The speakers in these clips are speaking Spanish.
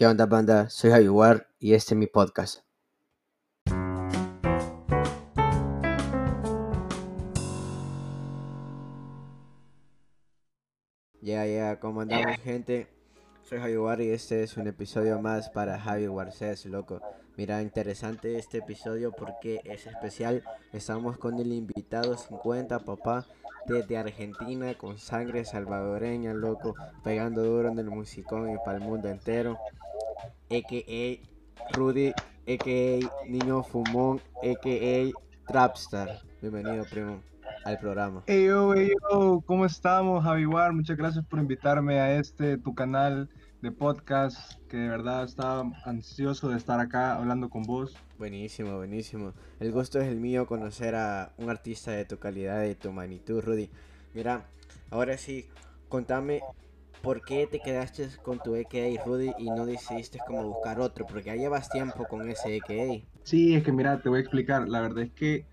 ¿Qué onda, banda? Soy Javier y este es mi podcast. Ya, ya, ¿cómo andamos, gente? Soy Javier y este es un episodio más para Javi Garcés, loco. Mira, interesante este episodio porque es especial. Estamos con el invitado 50, papá, desde Argentina, con sangre salvadoreña, loco, pegando duro en el musicón y para el mundo entero. A.K.A. Rudy, a.k.a. Niño Fumón, a.k.a. Trapstar. Bienvenido, primo al programa. Hey yo, hey yo, ¿cómo estamos, Javiguar? Muchas gracias por invitarme a este, tu canal de podcast, que de verdad estaba ansioso de estar acá hablando con vos. Buenísimo, buenísimo. El gusto es el mío conocer a un artista de tu calidad, de tu magnitud, Rudy. Mira, ahora sí, contame por qué te quedaste con tu EKA Rudy y no decidiste como buscar otro, porque ya llevas tiempo con ese EKA. Sí, es que mira, te voy a explicar. La verdad es que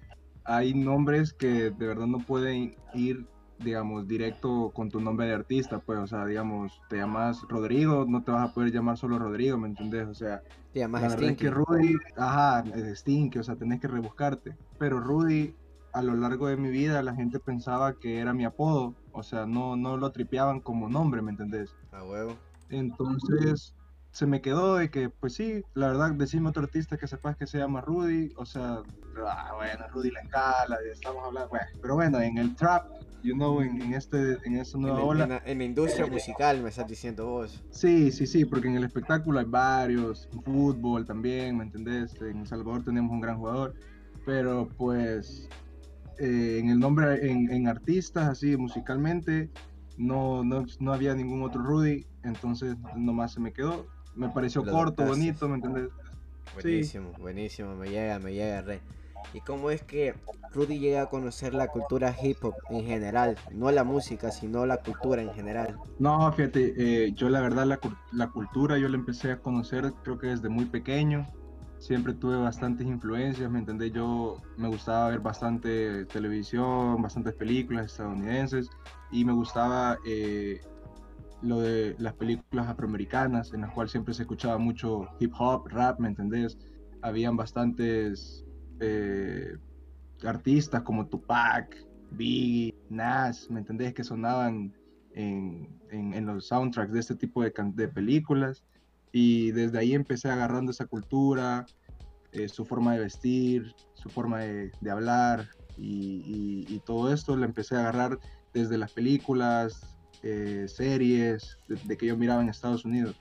hay nombres que de verdad no pueden ir, digamos, directo con tu nombre de artista, pues, o sea, digamos, te llamas Rodrigo, no te vas a poder llamar solo Rodrigo, ¿me entendés? O sea, te llamas la verdad es que Rudy, ajá, es Stinky, o sea, tenés que rebuscarte, pero Rudy, a lo largo de mi vida, la gente pensaba que era mi apodo, o sea, no, no lo tripeaban como nombre, ¿me entendés? A huevo. Entonces, se me quedó de que, pues sí, la verdad, decime otro artista que sepas que se llama Rudy, o sea, ah, bueno, Rudy la escala, estamos hablando, bueno, pero bueno, en el trap, you know, en, en este, en esta nueva en, ola. En la, en la industria musical, me estás diciendo vos. Sí, sí, sí, porque en el espectáculo hay varios, en fútbol también, ¿me entendés? En El Salvador tenemos un gran jugador, pero pues eh, en el nombre, en, en artistas, así, musicalmente, no, no, no había ningún otro Rudy, entonces nomás se me quedó me pareció Lo corto, bonito, ¿me entendés? Buenísimo, buenísimo, me llega, me llega, re. ¿Y cómo es que Rudy llega a conocer la cultura hip hop en general? No la música, sino la cultura en general. No, fíjate, eh, yo la verdad la, cul- la cultura yo la empecé a conocer creo que desde muy pequeño. Siempre tuve bastantes influencias, ¿me entendés? Yo me gustaba ver bastante televisión, bastantes películas estadounidenses y me gustaba eh, lo de las películas afroamericanas, en las cuales siempre se escuchaba mucho hip hop, rap, ¿me entendés? Habían bastantes eh, artistas como Tupac, Biggie, Nas, ¿me entendés? Que sonaban en, en- los soundtracks de este tipo de películas. Y desde ahí empecé agarrando esa cultura, eh, su forma de vestir, su forma de, de hablar y, y- y todo esto lo empecé a agarrar desde las películas, eh, series, de, de que yo miraba en Estados Unidos.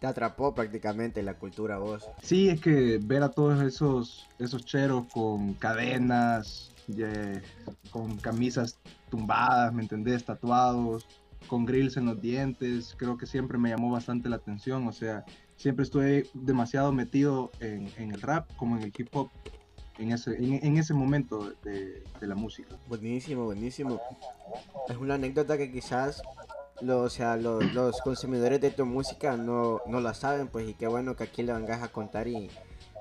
Te atrapó prácticamente la cultura vos. Sí, es que ver a todos esos, esos cheros con cadenas, ye- con camisas tumbadas, ¿me entendés? Tatuados, con grills en los dientes, creo que siempre me llamó bastante la atención. O sea, siempre estuve demasiado metido en, en el rap como en el hip hop en ese, en, en ese momento de, de la música. Buenísimo, buenísimo. Es una anécdota que quizás lo- o sea, lo- los consumidores de tu música no, no la saben, pues, y qué bueno que aquí le vengas a contar y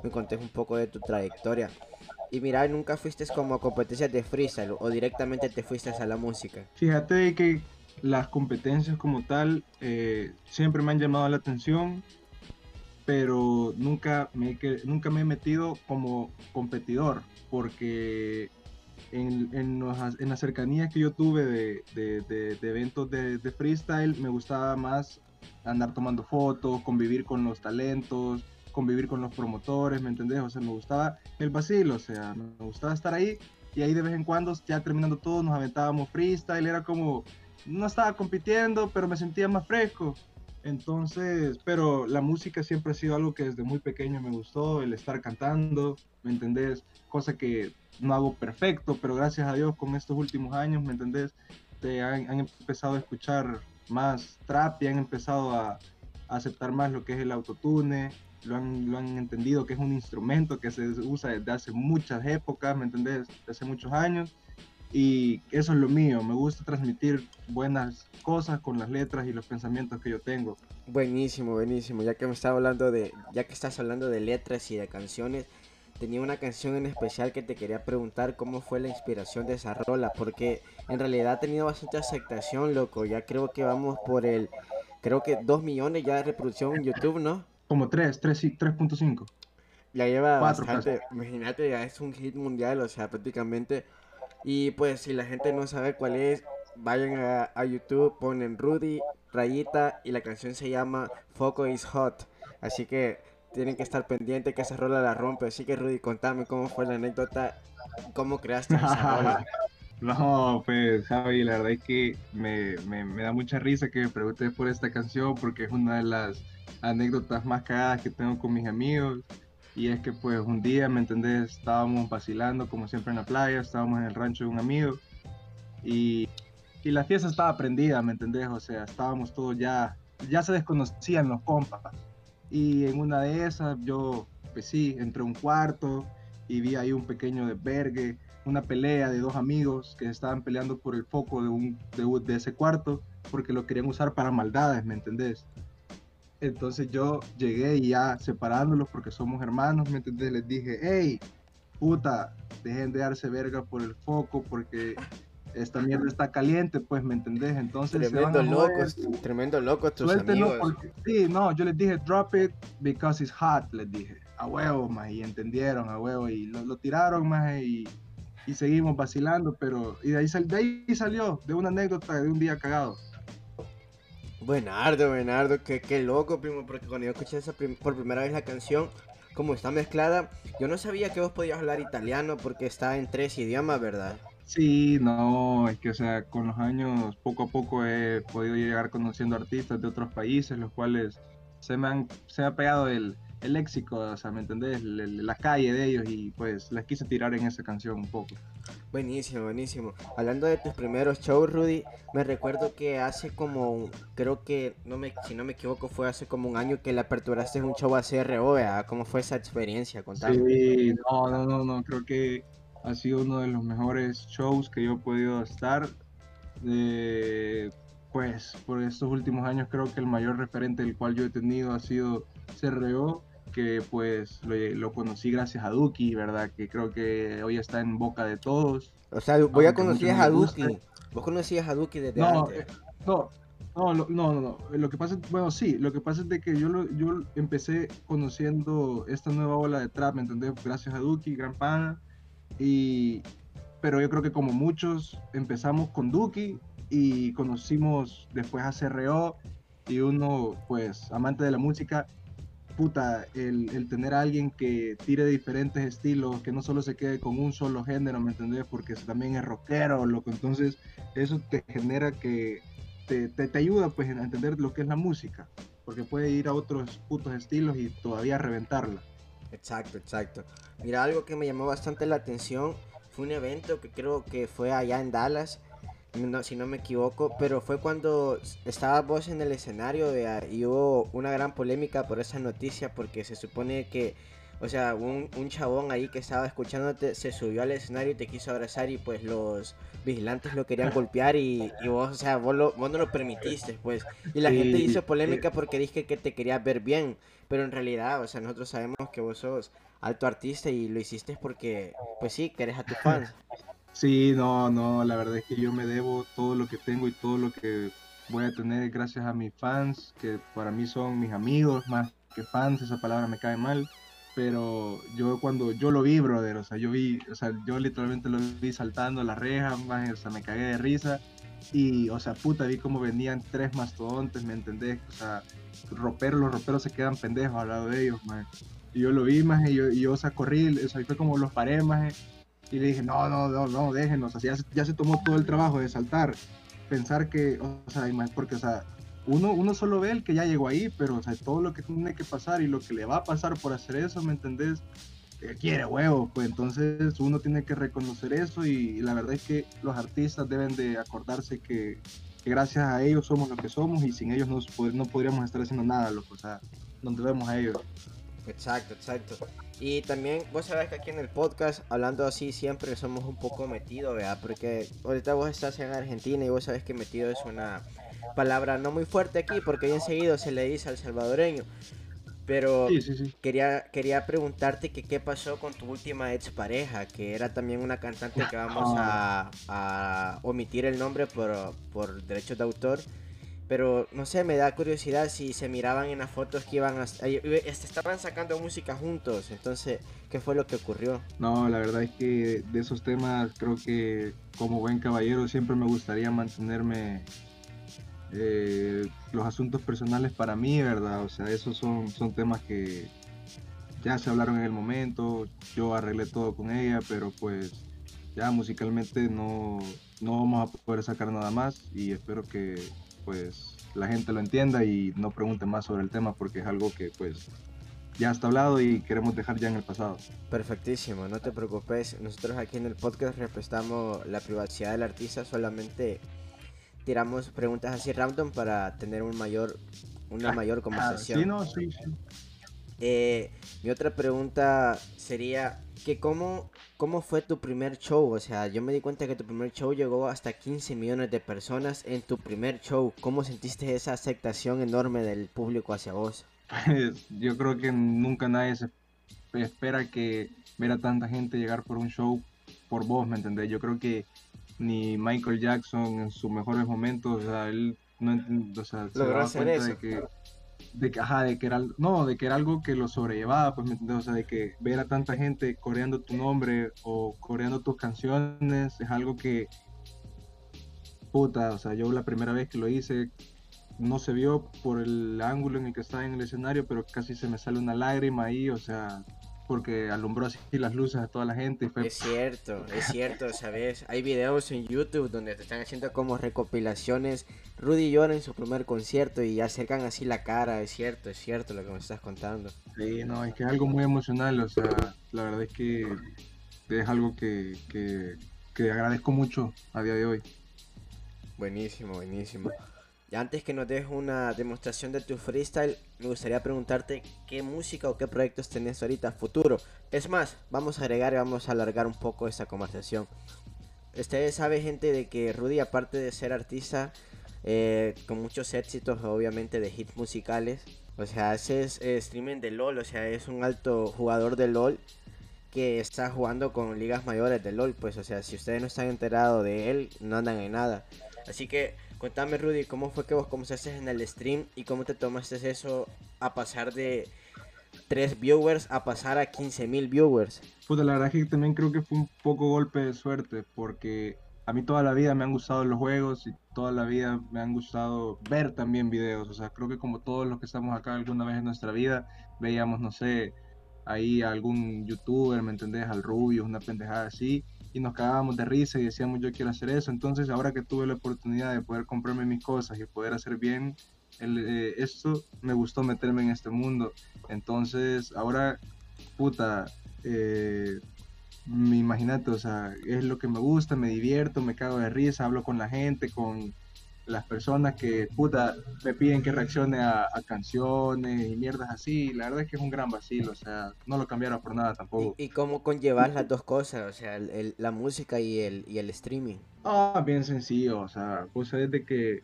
me contés un poco de tu trayectoria. Y mira, nunca fuiste como a competencias de freestyle o directamente te fuiste a la música. Fíjate que las competencias como tal eh, siempre me han llamado la atención, pero nunca me, nunca me he metido como competidor, porque en, en, los- en las cercanías que yo tuve de, de- eventos de, de freestyle, me gustaba más andar tomando fotos, convivir con los talentos, convivir con los promotores, ¿me entendés? O sea, me gustaba el vacilo, o sea, me gustaba estar ahí y ahí de vez en cuando, ya terminando todo, nos aventábamos freestyle, era como, no estaba compitiendo, pero me sentía más fresco. Entonces, pero la música siempre ha sido algo que desde muy pequeño me gustó, el estar cantando, ¿me entendés? Cosa que no hago perfecto, pero gracias a Dios con estos últimos años, ¿me entendés? Te han, empezado a escuchar más trap y han empezado a, a aceptar más lo que es el autotune, lo han, lo han entendido que es un instrumento que se usa desde hace muchas épocas, ¿me entendés? Desde hace muchos años. Y eso es lo mío, me gusta transmitir buenas cosas con las letras y los pensamientos que yo tengo. Buenísimo, buenísimo. Ya que me estás hablando de, ya que estás hablando de letras y de canciones, tenía una canción en especial que te quería preguntar cómo fue la inspiración de esa rola, porque en realidad ha tenido bastante aceptación, loco. Ya creo que vamos por el, creo que dos millones ya de reproducción en YouTube, ¿no? Como 3, 3.5. Ya lleva bastante, imagínate, ya es un hit mundial, o sea, prácticamente. Y pues si la gente no sabe cuál es, vayan a, YouTube, ponen Rudy, rayita, y la canción se llama Foco is Hot. Así que tienen que estar pendientes que esa rola la rompe. Así que Rudy, contame cómo fue la anécdota, cómo creaste esa rola. No, pues Javi, la verdad es que me, da mucha risa que me preguntes por esta canción porque es una de las anécdotas más cagadas que tengo con mis amigos. Y es que pues un día, ¿me entendés? Estábamos vacilando como siempre en la playa, estábamos en el rancho de un amigo y, y la fiesta estaba prendida, ¿me entendés? O sea, estábamos todos ya, ya se desconocían los compas. Y en una de esas yo, pues sí, entré a un cuarto y vi ahí un pequeño desvergue una pelea de dos amigos que estaban peleando por el foco de, un, de, ese cuarto porque lo querían usar para maldades, ¿me entendés? Entonces yo llegué y ya separándolos porque somos hermanos, ¿me entendés? Les dije, hey, puta, dejen de darse verga por el foco porque esta mierda está caliente, pues, ¿me entendés? Entonces tremendo locos, tremendo locos tus amigos. sí, no, yo les dije, drop it because it's hot, les dije, a huevo, más, y entendieron, a huevo, y lo, lo tiraron, más, y y seguimos vacilando, pero y de ahí, de ahí salió, de una anécdota de un día cagado. Buenardo, Buenardo, qué, qué loco, primo, porque cuando yo escuché esa por primera vez la canción, como está mezclada, yo no sabía que vos podías hablar italiano porque está en tres idiomas, ¿verdad? Sí, no, es que, o sea, con los años, poco a poco he podido llegar conociendo artistas de otros países, los cuales se me han, se me ha pegado el, el léxico, o sea, ¿me entendés? La, calle de ellos y pues les quise tirar en esa canción un poco. Buenísimo, buenísimo. Hablando de tus primeros shows, Rudy, me recuerdo que hace como, creo que, no me, si no me equivoco, fue hace como un año que le aperturaste un show a CRO, ¿verdad? ¿Cómo fue esa experiencia? Contame. Sí, no, no, no, no, creo que ha sido uno de los mejores shows que yo he podido estar. pues por estos últimos años creo que el mayor referente del cual yo he tenido ha sido CRO que pues lo, conocí gracias a Duki, ¿verdad? Que creo que hoy está en boca de todos. O sea, voy a conocer a Duki. ¿Vos conocías a Duki desde no, antes? Eh, no, no, no, no, no, Lo que pasa es, bueno, sí, lo que pasa es de que yo, lo, yo empecé conociendo esta nueva ola de trap, ¿me entendés? Gracias a Duki, gran pana. Y, pero yo creo que como muchos empezamos con Duki y conocimos después a CRO y uno, pues, amante de la música, puta, el, tener a alguien que tire diferentes estilos, que no solo se quede con un solo género, ¿me entendés? Porque también es rockero, loco. Entonces, eso te genera que te, te, ayuda pues a entender lo que es la música, porque puede ir a otros putos estilos y todavía reventarla. Exacto, exacto. Mira, algo que me llamó bastante la atención fue un evento que creo que fue allá en Dallas, si no me equivoco, pero fue cuando estaba vos en el escenario y hubo una gran polémica por esa noticia porque se supone que, o sea, un, un, chabón ahí que estaba escuchándote se subió al escenario y te quiso abrazar y pues los vigilantes lo querían golpear y, vos, o sea, vos, no lo permitiste, pues. Y la gente hizo polémica porque dije que te querías ver bien, pero en realidad, o sea, nosotros sabemos que vos sos alto artista y lo hiciste porque, pues sí, querés a tus fans. Sí, no, no, la verdad es que yo me debo todo lo que tengo y todo lo que voy a tener gracias a mis fans, que para mí son mis amigos más que fans, esa palabra me cae mal, pero yo cuando yo lo vi, brother, o sea, yo vi, o sea, yo literalmente lo vi saltando la reja, más, o sea, me cagué de risa y, o sea, puta, vi como venían tres mastodontes, ¿me entendés? O sea, roperos, los roperos se quedan pendejos al lado de ellos, man. Y yo lo vi, más, y yo, y yo, o sea, corrí, o sea, fue como los paré, más, y le dije, no, no, no, no, déjenos, o sea, ya, se tomó todo el trabajo de saltar, pensar que, o sea, porque, o sea, uno, uno solo ve el que ya llegó ahí, pero, o sea, todo lo que tiene que pasar y lo que le va a pasar por hacer eso, ¿me entendés? quiere huevo, pues entonces uno tiene que reconocer eso y, la verdad es que los artistas deben de acordarse que, gracias a ellos somos lo que somos y sin ellos no, no podríamos estar haciendo nada, loco, o sea, nos debemos a ellos. Exacto, exacto. Y también, vos sabés que aquí en el podcast, hablando así, siempre somos un poco metidos, ¿verdad? Porque ahorita vos estás en Argentina y vos sabés que metido es una palabra no muy fuerte aquí, porque bien seguido se le dice al salvadoreño. Pero Quería, quería preguntarte que qué pasó con tu última ex pareja, que era también una cantante que vamos a, a omitir el nombre por, por derechos de autor Pero no sé, me da curiosidad si se miraban en las fotos que iban a... Este, estaban sacando música juntos, entonces, ¿qué fue lo que ocurrió? No, la verdad es que de esos temas creo que como buen caballero siempre me gustaría mantenerme eh, los asuntos personales para mí, ¿verdad? O sea, esos son, son temas que ya se hablaron en el momento, yo arreglé todo con ella, pero pues ya musicalmente no, no vamos a poder sacar nada más y espero que pues la gente lo entienda y no pregunte más sobre el tema porque es algo que pues ya está hablado y queremos dejar ya en el pasado. Perfectísimo, no te preocupes. Nosotros aquí en el podcast respetamos la privacidad del artista, solamente tiramos preguntas así random para tener un mayor, una mayor conversación. sí, no, sí, sí. Eh, mi otra pregunta sería que cómo, cómo fue tu primer show, o sea, yo me di cuenta que tu primer show llegó hasta 15 millones de personas en tu primer show. ¿Cómo sentiste esa aceptación enorme del público hacia vos? Pues yo creo que nunca nadie se espera que ver a tanta gente llegar por un show por vos, ¿me entendés? Yo creo que ni Michael Jackson en sus mejores momentos, o sea, él no o sea, se daba cuenta de que de que, ajá, de que era, no, de que era algo que lo sobrellevaba, pues, ¿me entiendes? O sea, de que ver a tanta gente coreando tu nombre o coreando tus canciones es algo que, puta, o sea, yo la primera vez que lo hice no se vio por el ángulo en el que estaba en el escenario, pero casi se me sale una lágrima ahí, o sea, porque alumbró así las luces a toda la gente. Es cierto, es cierto, ¿sabes? Hay videos en YouTube donde te están haciendo como recopilaciones. Rudy llora en su primer concierto y acercan así la cara, es cierto, es cierto lo que me estás contando. Sí, no, es que es algo muy emocional, o sea, la verdad es que es algo que, que, que agradezco mucho a día de hoy. Buenísimo, buenísimo. Y antes que nos des una demostración de tu freestyle, me gustaría preguntarte qué música o qué proyectos tenés ahorita futuro. Es más, vamos a agregar y vamos a alargar un poco esta conversación. Ustedes saben, gente, de que Rudy, aparte de ser artista, eh, con muchos éxitos, obviamente, de hits musicales, o sea, hace eh, streaming de LOL, o sea, es un alto jugador de LOL que está jugando con ligas mayores de LOL, pues, o sea, si ustedes no están enterados de él, no andan en nada. Así que Contame, Rudy, ¿cómo fue que vos comenzaste en el stream y cómo te tomaste eso a pasar de 3 viewers a pasar a 15.000 viewers? Puta, la verdad es que también creo que fue un poco golpe de suerte porque a mí toda la vida me han gustado los juegos y toda la vida me han gustado ver también videos. O sea, creo que como todos los que estamos acá alguna vez en nuestra vida, veíamos, no sé, ahí algún youtuber, ¿me entendés? Al Rubio, una pendejada así y nos cagábamos de risa y decíamos yo quiero hacer eso. Entonces ahora que tuve la oportunidad de poder comprarme mis cosas y poder hacer bien eh, esto, me gustó meterme en este mundo. Entonces ahora, puta, eh, imagínate, o sea, es lo que me gusta, me divierto, me cago de risa, hablo con la gente, con las personas que, puta, me piden que reaccione a, canciones y mierdas así. La verdad es que es un gran vacilo, o sea, no lo cambiaron por nada tampoco. ¿Y, cómo conllevar las dos cosas, o sea, la música y el, y el streaming? Ah, bien sencillo, o sea, pues desde que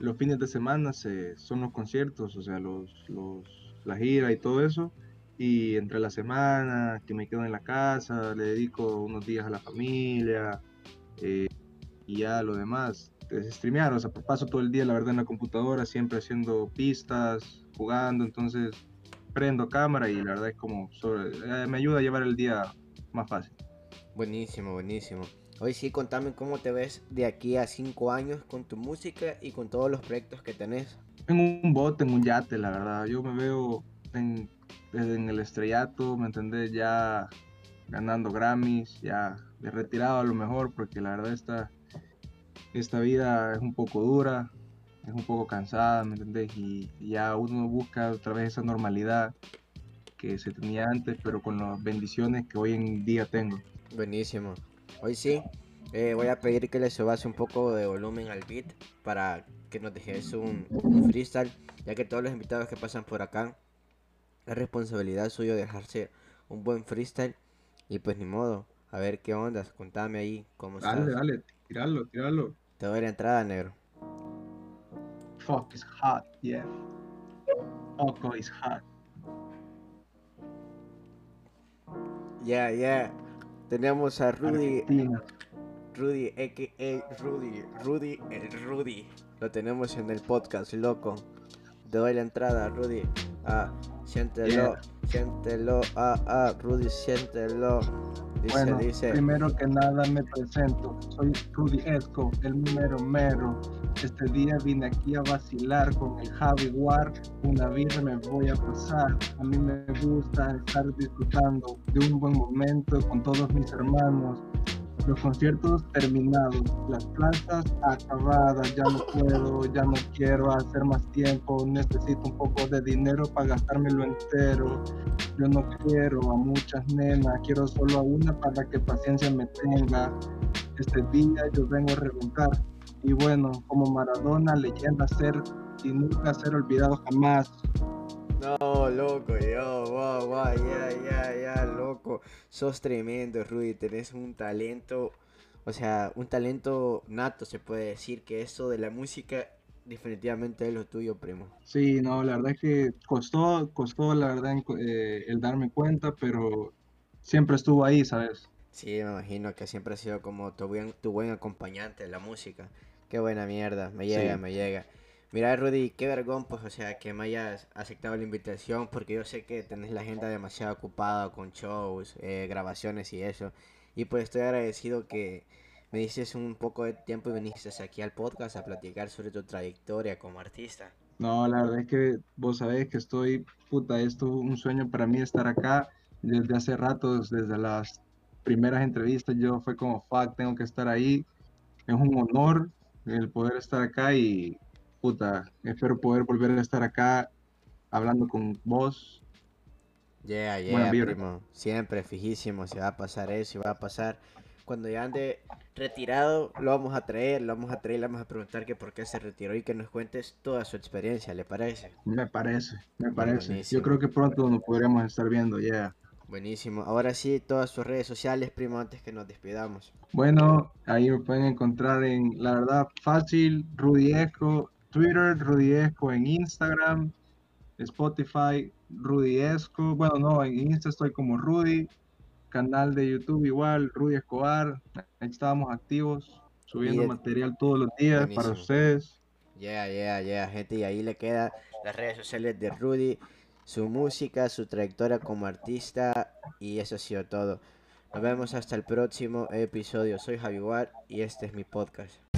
los fines de semana se, son los conciertos, o sea, los, los, la gira y todo eso. Y entre la semana que me quedo en la casa, le dedico unos días a la familia eh, y ya lo demás streamear, o sea, paso todo el día, la verdad, en la computadora, siempre haciendo pistas, jugando, entonces prendo cámara y la verdad es como, eh, me ayuda a llevar el día más fácil. Buenísimo, buenísimo. Hoy sí, contame cómo te ves de aquí a cinco años con tu música y con todos los proyectos que tenés. En un bote, en un yate, la verdad. Yo me veo en, en el estrellato, ¿me entendés? Ya ganando Grammys, ya retirado a lo mejor, porque la verdad está esta vida es un poco dura, es un poco cansada, ¿me entendés? Y, ya uno busca otra vez esa normalidad que se tenía antes, pero con las bendiciones que hoy en día tengo. Buenísimo. Hoy sí, eh, voy a pedir que le subas un poco de volumen al beat para que nos dejes un, un, freestyle, ya que todos los invitados que pasan por acá, es responsabilidad suya dejarse un buen freestyle y pues ni modo, a ver qué onda, contame ahí cómo dale, estás. Dale, dale, tiralo, tiralo. Te doy la entrada, negro. Fuck is hot, yeah. Foco is hot. Ya, yeah, ya. Yeah. Tenemos a Rudy. Rudy, a.k.a. Rudy. Rudy, el Rudy. lo tenemos en el podcast, loco. Te doy la entrada, Rudy. Ah, siéntelo, siéntelo. Ah, ah, Rudy, siéntelo. Dice, bueno, dice. Primero que nada me presento. Soy Rudy Esco, el número mero. Este día vine aquí a vacilar con el Javi War. Una vida me voy a pasar. A mí me gusta estar disfrutando de un buen momento con todos mis hermanos los conciertos terminados, las plazas acabadas, ya no puedo, ya no quiero hacer más tiempo, necesito un poco de dinero para gastármelo entero. Yo no quiero a muchas nenas, quiero solo a una para que paciencia me tenga. Este día yo vengo a reventar. Y bueno, como Maradona, leyenda ser y nunca ser olvidado jamás. No, loco, yo, wow, wow, ya, ya, ya, loco. Sos tremendo, Rudy. Tenés un talento, o sea, un talento nato, se puede decir que eso de la música definitivamente es lo tuyo, primo. Sí, no, la verdad es que costó, costó, la verdad, eh, el darme cuenta, pero siempre estuvo ahí, ¿sabes? Sí, me imagino que siempre ha sido como tu buen, tu buen acompañante de la música. Qué buena mierda, me llega, me llega. Mira, Rudy, qué vergón, pues, o sea, que me hayas aceptado la invitación, porque yo sé que tenés la agenda demasiado ocupada con shows, eh, grabaciones y eso. Y pues estoy agradecido que me dices un poco de tiempo y viniste aquí al podcast a platicar sobre tu trayectoria como artista. No, la verdad es que vos sabés que estoy, puta, esto es un sueño para mí estar acá desde hace rato, desde las primeras entrevistas, yo fue como, fuck, tengo que estar ahí. Es un honor el poder estar acá y puta, espero poder volver a estar acá hablando con vos. Yeah, yeah, primo. Siempre fijísimo, se va a pasar eso, y va a pasar. Cuando ya ande retirado, lo vamos a traer, lo vamos a traer, le vamos a preguntar que por qué se retiró y que nos cuentes toda su experiencia, ¿le parece? Me parece, me parece. Yo creo que pronto nos podríamos estar viendo, ya. Buenísimo. Ahora sí, todas sus redes sociales, primo, antes que nos despidamos. Bueno, ahí me pueden encontrar en, la verdad, fácil, Rudy Eco, Twitter, Rudiesco en Instagram, Spotify, Rudiesco. Bueno, no, en Insta estoy como Rudy. Canal de YouTube igual, Rudy Escobar. Ahí estábamos activos, subiendo material todos los días para ustedes. Yeah, yeah, yeah, gente. Y ahí le queda las redes sociales de Rudy, su música, su trayectoria como artista. Y eso ha sido todo. Nos vemos hasta el próximo episodio. Soy Javi y este es mi podcast.